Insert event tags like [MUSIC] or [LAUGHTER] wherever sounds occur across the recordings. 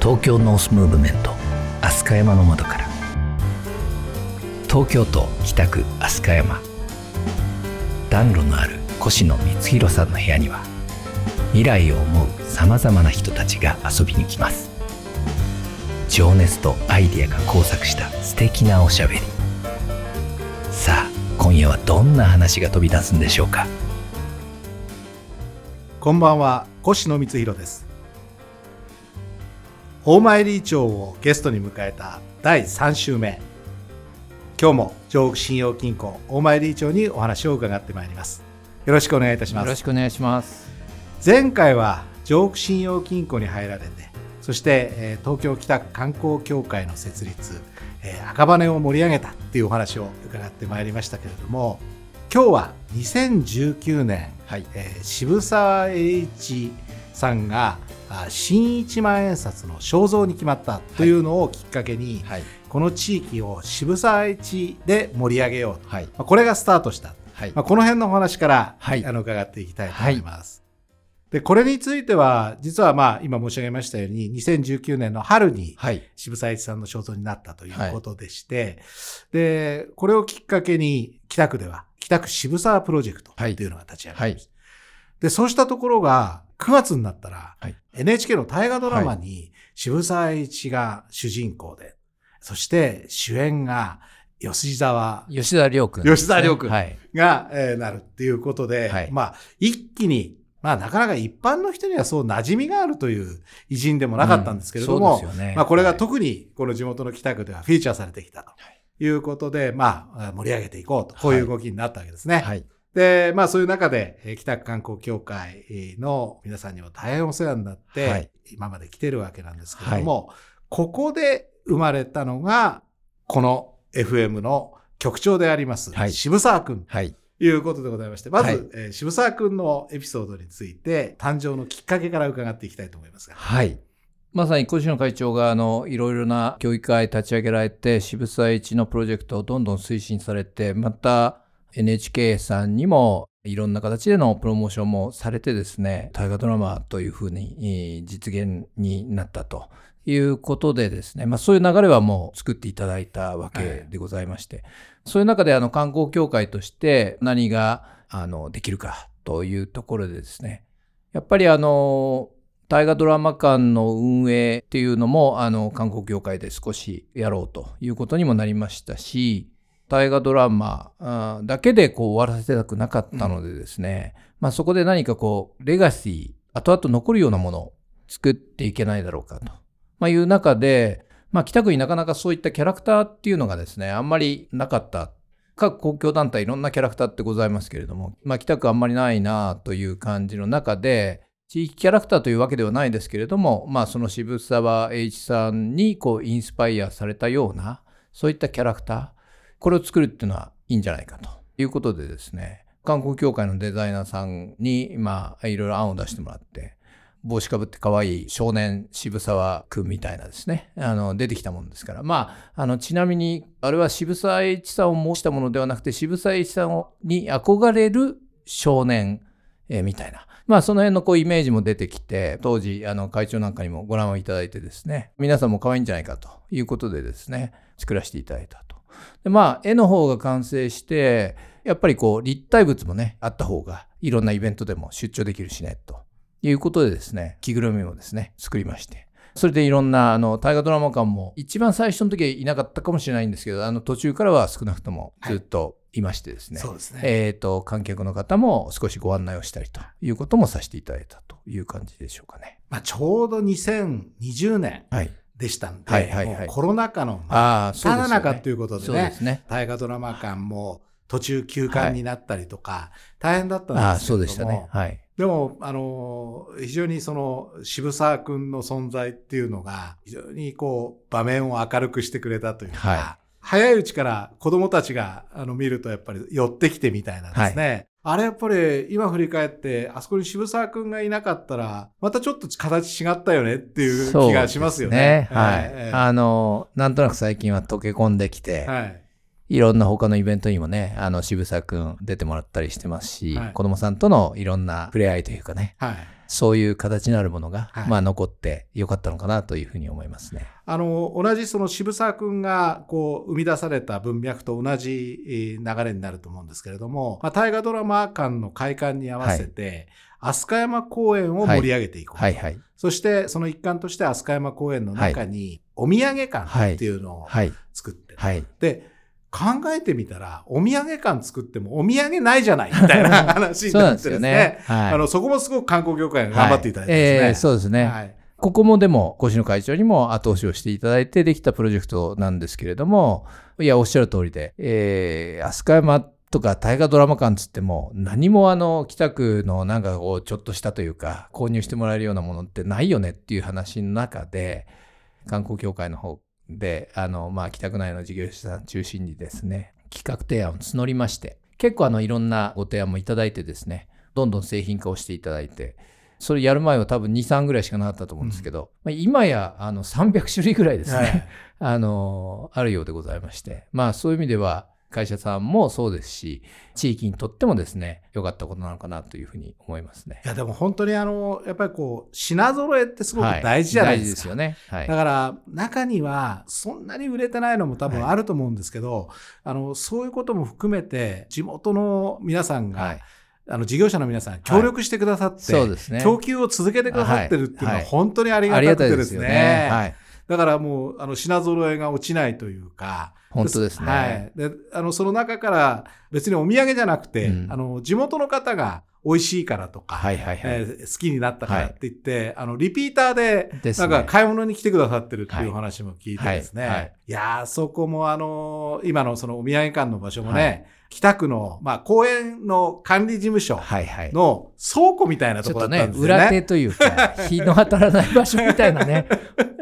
東京ノースムーブメント飛鳥山の窓から。東京都北区飛鳥山。暖炉のある越野光弘さんの部屋には未来を思うさまざまな人たちが遊びに来ます。情熱とアイデアが交錯した素敵なおしゃべり。さあ今夜はどんな話が飛び出すんでしょうか。こんばんは、越野光弘です。大前理長をゲストに迎えた第3週目。今日も上北信用金庫大前理長にお話を伺ってまいります。よろしくお願いいたします。よろしくお願いします。前回は上北信用金庫に入られて、そして、えー東京北区観光協会の設立、えー赤羽を盛り上げたっていうお話を伺ってまいりましたけれども、今日は2019年はい。えー渋沢栄一さんがあ新一万円札の肖像に決まったというのをきっかけに、はい。この地域を渋沢栄一で盛り上げようと、はい。まあ、これがスタートした、はいまあ、この辺のお話から、はいあの伺っていきたいと思います。でこれについては実はまあ今申し上げましたように2019年の春にはい。渋沢栄一さんの肖像になったということでして、でこれをきっかけに北区では北区渋沢プロジェクトっていうのが立ち上がりました。で、そうしたところが、9月になったら、はい。NHK の大河ドラマに渋沢栄一が主人公で、そして主演が吉沢吉田亮君、吉田亮君はい。が、えーなるっていうことで、はい。まあ、一気に、まあ、なかなか一般の人にはそう馴染みがあるという偉人でもなかったんですけれども、うんね。まあ、これがはい。特にこの地元の北区ではフィーチャーされてきたと。いうことで、まあ、盛り上げていこうと、こういう動きになったわけですね。はい。で、まあそういう中で、えー北区観光協会の皆さんにも大変お世話になって、はい今まで来てるわけなんですけれども、ここで生まれたのが、この FM の局長であります、はい渋沢くんはい。ということでございまして、まず、はいえー渋沢くんのエピソードについて、誕生のきっかけから伺っていきたいと思いますが。はい。まさに越野会長があのいろいろな教育会立ち上げられて渋沢栄一のプロジェクトをどんどん推進されてまた NHK さんにもいろんな形でのプロモーションもされてですね大河ドラマというふうにえー実現になったということでですね、まあ、そういう流れはもう作っていただいたわけでございまして、そういう中であの観光協会として何があのできるかというところでですねやっぱりあの大河ドラマ館の運営っていうのもあの観光協会で少しやろうということにもなりましたし大河ドラマあだけでこう終わらせたくなかったのでですね、まあ、そこで何かこうレガシー後々残るようなものを作っていけないだろうかと、まあ、いう中で、まあ、北区になかなかそういったキャラクターっていうのがですねあんまりなかった。各公共団体いろんなキャラクターってございますけれども、まあ、北区あんまりないなという感じの中で地域キャラクターというわけではないですけれども、まあ、その渋沢栄一さんにこうインスパイアされたようなそういったキャラクターこれを作るっていうのはいいんじゃないかと。いうことでですね観光協会のデザイナーさんに、まあ、いろいろ案を出してもらって帽子かぶって可愛い少年渋沢くんみたいなですねあの出てきたものですから。まああのちなみにあれは渋沢栄一さんを模したものではなくて渋沢栄一さんに憧れる少年、えーみたいな。まあその辺のこうイメージも出てきて当時あの会長なんかにもご覧をいただいてですね。皆さんも可愛いんじゃないかということでですね作らせていただいたと。でまあ絵の方が完成してやっぱりこう立体物もねあった方がいろんなイベントでも出張できるしねと。いうことでですね着ぐるみもですね作りまして。それでいろんなあの大河ドラマ館も一番最初の時はいなかったかもしれないんですけどあの途中からは少なくともずっといましてですね、そうですね。えー、と観客の方も少しご案内をしたりということもさせていただいたという感じでしょうかね。まあ、ちょうど2020年はい、でしたんで、はいはいはいコロナ禍のああそう真。っただ中ということでねで、すね。大河ドラマ館も途中休館になったりとか、大変だったんああですけれどもそうでしたね。はい。でも、あの、非常にその渋沢くんの存在っていうのが、非常にこう、場面を明るくしてくれたというか、は早いうちから子供たちがあの見るとやっぱり寄ってきてみたいなですね。あれやっぱり今振り返って、あそこに渋沢くんがいなかったら、またちょっと形違ったよねっていう気がしますよね。ねはい。ええあの、なんとなく最近は溶け込んできて、はい。いろんな他のイベントにもね、あの、渋沢くん出てもらったりしてますし、はい子供さんとのいろんな触れ合いというかね、はい。そういう形になるものが、はいまあ残ってよかったのかなというふうに思いますね。あの、同じその渋沢くんがこう生み出された文脈と同じえー流れになると思うんですけれども、まあ、大河ドラマ館の開館に合わせて、飛鳥山公園を盛り上げていこうと、はいはい。そしてその一環として飛鳥山公園の中にお土産館っていうのをはい。作ってる、はい。で、考えてみたら、お土産館作ってもお土産ないじゃないみたいな [LAUGHS] 話になってですね。ですよね。はい。あの、そこもすごく観光業界が頑張っていただいてですね。はいえーそうですね。はい。ここもでも、越野会長にも後押しをしていただいてできたプロジェクトなんですけれども、いや、おっしゃる通りで、えー、飛鳥山とか大河ドラマ館つっても、何もあの、北区のなんかこう、ちょっとしたというか、購入してもらえるようなものってないよねっていう話の中で、観光協会の方で、あの、まあ、北区内の事業者さん中心にですね、企画提案を募りまして、結構あの、いろんなご提案もいただいてですね、どんどん製品化をしていただいて、それやる前は多分2、3ぐらいしかなかったと思うんですけど、まあ、今やあの300種類ぐらいですね、はい [LAUGHS] あの、あるようでございまして、まあそういう意味では会社さんもそうですし、地域にとってもですね、良かったことなのかなというふうに思いますね。いや、でも本当にあの、やっぱりこう、品揃えってすごく大事じゃないですか。はい大事ですよね。はいだ。から、中には、そんなに売れてないのも多分はいあると思うんですけど、あの、そういうことも含めて、地元の皆さんが、はい。あの、事業者の皆さん、協力してくださって、そうですね。供給を続けてくださってるっていうのは、はい本当にありがたくてですね。ね。はい。だからもう、あの、品揃えが落ちないというか、本当ですね。はい。で、あの、その中から、別にお土産じゃなくて、うんあの、地元の方が美味しいからとか、はいはいはい。えー好きになったからって言って、あの、リピーターで、なんか買い物に来てくださってるってはいいうお話も聞いてですね。いはいはいやー、そこもあのー今のそのお土産館の場所もね、はい北区の、まあ、公園の管理事務所はいはい。の倉庫みたいなところだったんで、すよね。裏手というか、[LAUGHS] 日の当たらない場所みたいなね、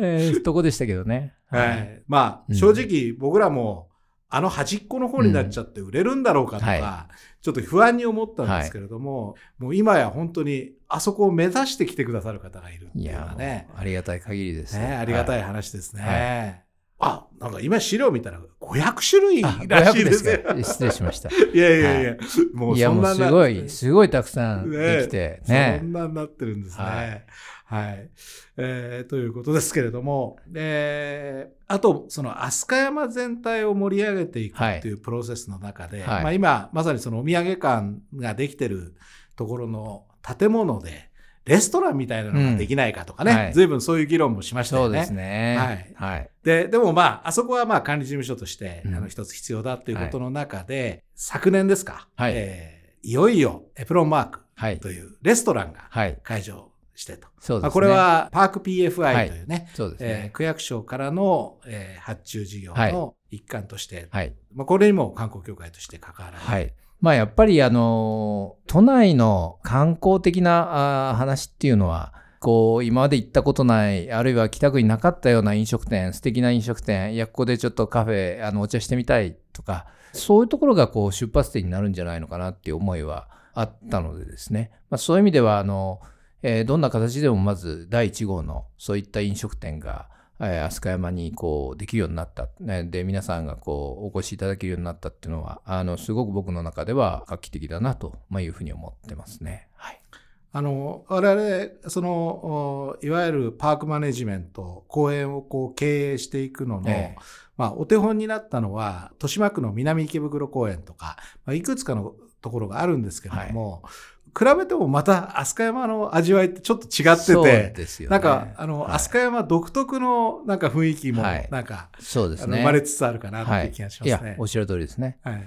えーとこでしたけどね。はい。まあ、うん正直僕らも、あの端っこの方になっちゃって売れるんだろうかとか、うんはちょっと不安に思ったんですけれども、もう今や本当にあそこを目指して来てくださる方がいるっていうのはね、ありがたい限りです。ねありがたい。い話ですね。はあ、なんか今資料見たら500種類あらしい500ですよ。か失礼しました。[LAUGHS] いやいやいや、もういや、そんなもうすごい、すごいたくさんねできて、ねそん。なになってるんですね。ははいい。えーということですけれども、えーあと、その飛鳥山全体を盛り上げていくっていうプロセスの中で、はいまあ、今、まさにそのお土産館ができてるところの建物で、レストランみたいなのができないかとかね、うんはい随分そういう議論もしましたよね。そうですね。はいはい。で、でもまあ、あそこはまあ管理事務所として、うんあの一つ必要だっていうことの中で、昨年ですか、はいえーいよいよエプロンマークはい。というレストランがはい。開場してと。そうですね。まあ、これ、はパーク PFI というね、そうですえーね。区役所からの、えー発注事業の一環として、はい。まあ、これにも観光協会として関わられて、はい。まあやっぱりあの、都内の観光的なあー話っていうのは、こう、今まで行ったことない、あるいは北区になかったような飲食店、素敵な飲食店、いや、ここでちょっとカフェ、あの、お茶してみたいとか、そういうところがこう、出発点になるんじゃないのかなっていう思いはあったのでですね。まあそういう意味では、あの、えーどんな形でもまず第1号のそういった飲食店が、えー飛鳥山にこうできるようになった、ね、で皆さんがこうお越しいただけるようになったっていうのはあのすごく僕の中では画期的だなと、まあ、いうふうに思ってますね。はい、あの、我々、その、おいわゆるパークマネジメント、公園をこう経営していくのの、ええ。まあ、お手本になったのは、豊島区の南池袋公園とか、まあ、いくつかのところがあるんですけれども、比べてもまた飛鳥山の味わいってちょっと違ってそうて、ですよね。なんか、あの、はい飛鳥山独特のなんか雰囲気もはい、なんか、そうですね。生まれつつあるかなっていう気がしますね。いや、おっしゃる通りですね。はい。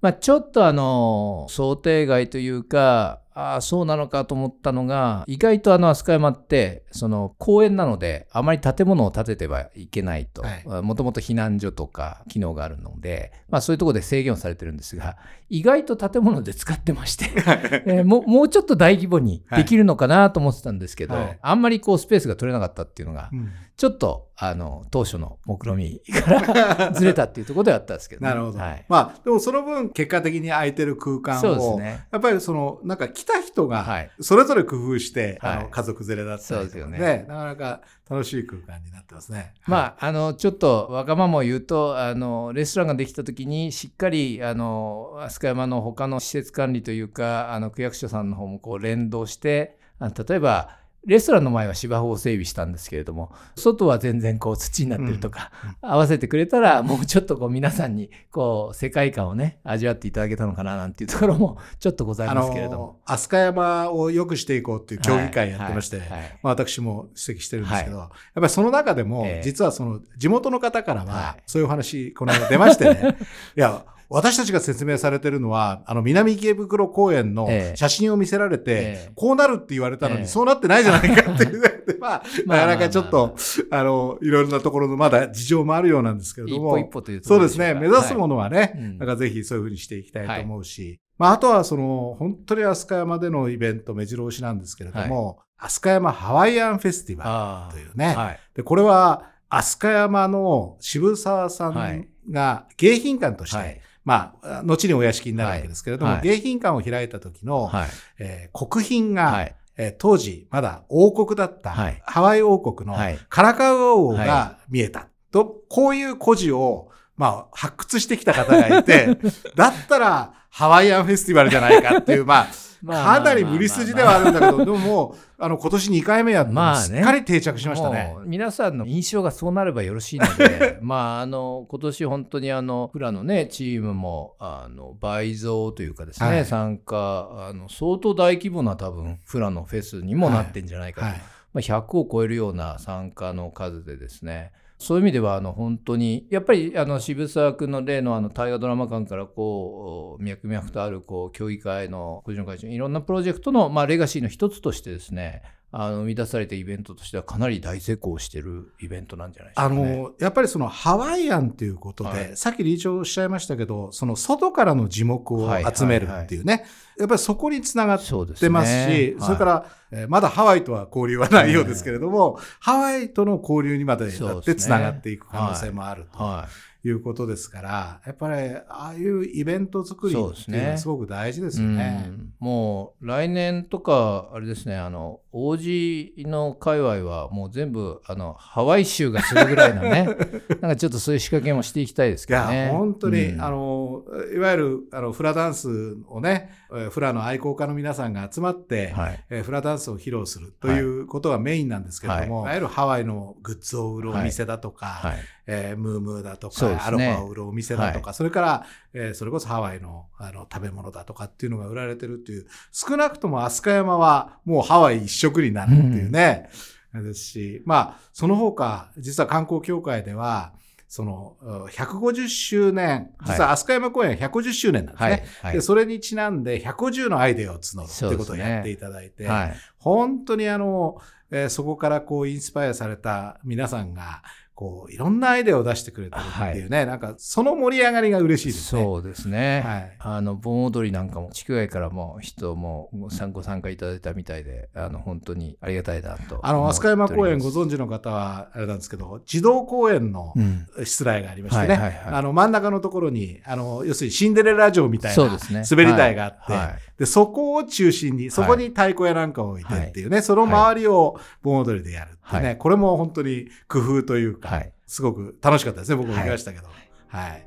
まあ、ちょっとあの想定外というかああそうなのかと思ったのが意外とあの飛鳥山ってその公園なのであまり建物を建ててはいけないと。はい。もともと避難所とか機能があるので、まあ、そういうところで制限をされてるんですが意外と建物で使ってまして、[LAUGHS] えーもうもうちょっと大規模にできるのかなと思ってたんですけど、はい。あんまりこうスペースが取れなかったっていうのがうんちょっとあの当初の目論見から [LAUGHS] ずれたっていうところではあったんですけど、ね、なるほど。はい、まあ、でもその分、結果的に空いてる空間を、そうですね。やっぱりその、なんか来た人がはい、それぞれ工夫して、はい。あの家族連れだったそうりとかね。ですよね。なかなか楽しい空間になってますね。まあ、あのちょっとわがままを言うとあのレストランができた時にしっかりあの飛鳥山の他の施設管理というかあの区役所さんの方もこう連動してあの例えばレストランの前は芝生を整備したんですけれども外は全然こう土になってるとか、合わせてくれたらもうちょっとこう皆さんにこう世界観をね味わっていただけたのかななんていうところも [LAUGHS] ちょっとございあますけれども。の、飛鳥山を良くしていこうっていう協議会やってまして、はいはい。はいまあ、私も指摘してるんですけど、やっぱりその中でも、ええ。実はその地元の方からはは、い。そういうお話、この間出ましてね、[LAUGHS] いや、私たちが説明されてるのは、あの、南池袋公園のええ。写真を見せられて、ええ。こうなるって言われたのに、ええ。そうなってないじゃないかっていう、[LAUGHS] [LAUGHS] まあ、まあなかなかちょっと、あの、いろいろなところのまだ事情もあるようなんですけれども、一歩一歩というそうですね。目指すものはね、はい。うん。なんかぜひそういうふうにしていきたいと思うし、まあ、あとはその、本当に飛鳥山でのイベント、目白押しなんですけれども、飛鳥山ハワイアンフェスティバあルというね。あはい。で、これは、飛鳥山の渋沢さんが迎賓館として、はいまあ、後にお屋敷になるわけですけれども、はい。迎賓館を開いた時の、はい。えー国賓が、はい。えー当時まだ王国だった、はい。ハワイ王国のはい。カラカウア王はが見えた。と、こういう故事を、まあ、発掘してきた方がいて、[LAUGHS] だったらハワイアンフェスティバルじゃないかっていう、まあ、[LAUGHS] まあかなり無理筋ではあるんだけど、でももう、あの、今年2回目やって、まあね。すっかり定着しましたね。皆さんの印象がそうなればよろしいので [LAUGHS] まああの今年本当にあのフラのねチームもあの倍増というかですね、はい。参加あの相当大規模な多分フラのフェスにもなってんじゃないかと、はい。ま、100を超えるような参加の数でですね。そういう意味ではあの本当にやっぱりあの渋沢君の例のあの大河ドラマ館からこう脈々とあるこう協議会の個人会長いろんなプロジェクトのまレガシーの一つとしてですねあの生み出されたイベントとしてはかなり大成功してるイベントなんじゃないでしょうあか、ね。の、やっぱりそのハワイアンっていうことで、はい。さっき理事長おっしゃいましたけど、その外からの字幕を集めるっていうね、やっぱりそこにつながってますし、ね。それから、えーまだハワイとは交流はないようですけれども、ハワイとの交流にまでだってつながっていく可能性もあるとはい。いうことですから、やっぱりああいうイベント作りっていうのはすごく大事ですよね。うん。もう来年とかあれですねあの王子の界隈はもう全部あのハワイ州がするぐらいのね [LAUGHS] なんかちょっとそういう仕掛けもしていきたいですいや、けどね。本当に、うん。あの、いわゆる、あの、フラダンスをね、えーフラの愛好家の皆さんが集まって、はい。えーフラダンスを披露するということがメインなんですけれども、はい。い、わゆるハワイのグッズを売るお店だとか、はい。えームームーだとか、ね。アロハを売るお店だとか、それから、えーそれこそハワイのあの食べ物だとかっていうのが売られてるっていう、少なくとも飛鳥山はもうハワイ一色になるっていうね、ですし、まあ、その他、実は観光協会では、その、うん150周年、実は飛鳥山公園150周年なんですね。はいはい。でそれにちなんで150のアイデアを募るってことをやっていただいて、はい。本当にあの、えーそこからこうインスパイアされた皆さんが、こう、いろんなアイデアを出してくれてるっていうね、なんか、その盛り上がりが嬉しいですね。そうですね、はい。あの盆踊りなんかも地区外からも人も参ご参加いただいたみたいであの本当にありがたいなとあの、飛鳥山公園ご存存知の方は、あれなんですけど、児童公園のうん。失礼がありましてね、はいはいはい。あの、真ん中のところに、あの、要するにシンデレラ城みたいなそうですね。滑り台があって、はいはいで、そこを中心に、そこに太鼓やなんかを置いてっていうね、その周りを盆踊りでやるってね、はいこれも本当に工夫というか、はいすごく楽しかったですね、僕も行きましたけど。はい。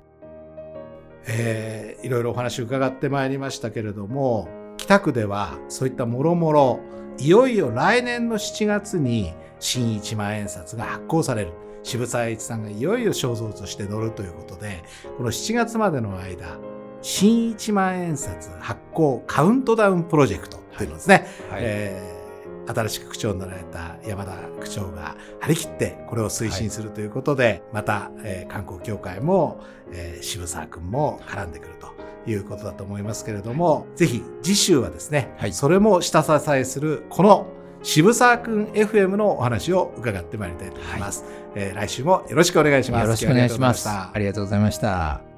えーいろいろお話伺ってまいりましたけれども、北区ではそういったもろもろ、いよいよ来年の7月に新一万円札が発行される。渋沢栄一さんがいよいよ肖像として乗るということで、この7月までの間、新一万円札発行カウントダウンプロジェクトというのですね、はい。えー新しく区長になられた山田区長が張り切ってこれを推進するということで、また、えー観光協会も、えー渋沢君も絡んでくるということだと思いますけれども、ぜひ次週はですね、はい。それも下支えするこの渋沢君 FM のお話を伺ってまいりたいと思います。えー来週もよろしくお願いします。よろしくお願いします。ありがとうございました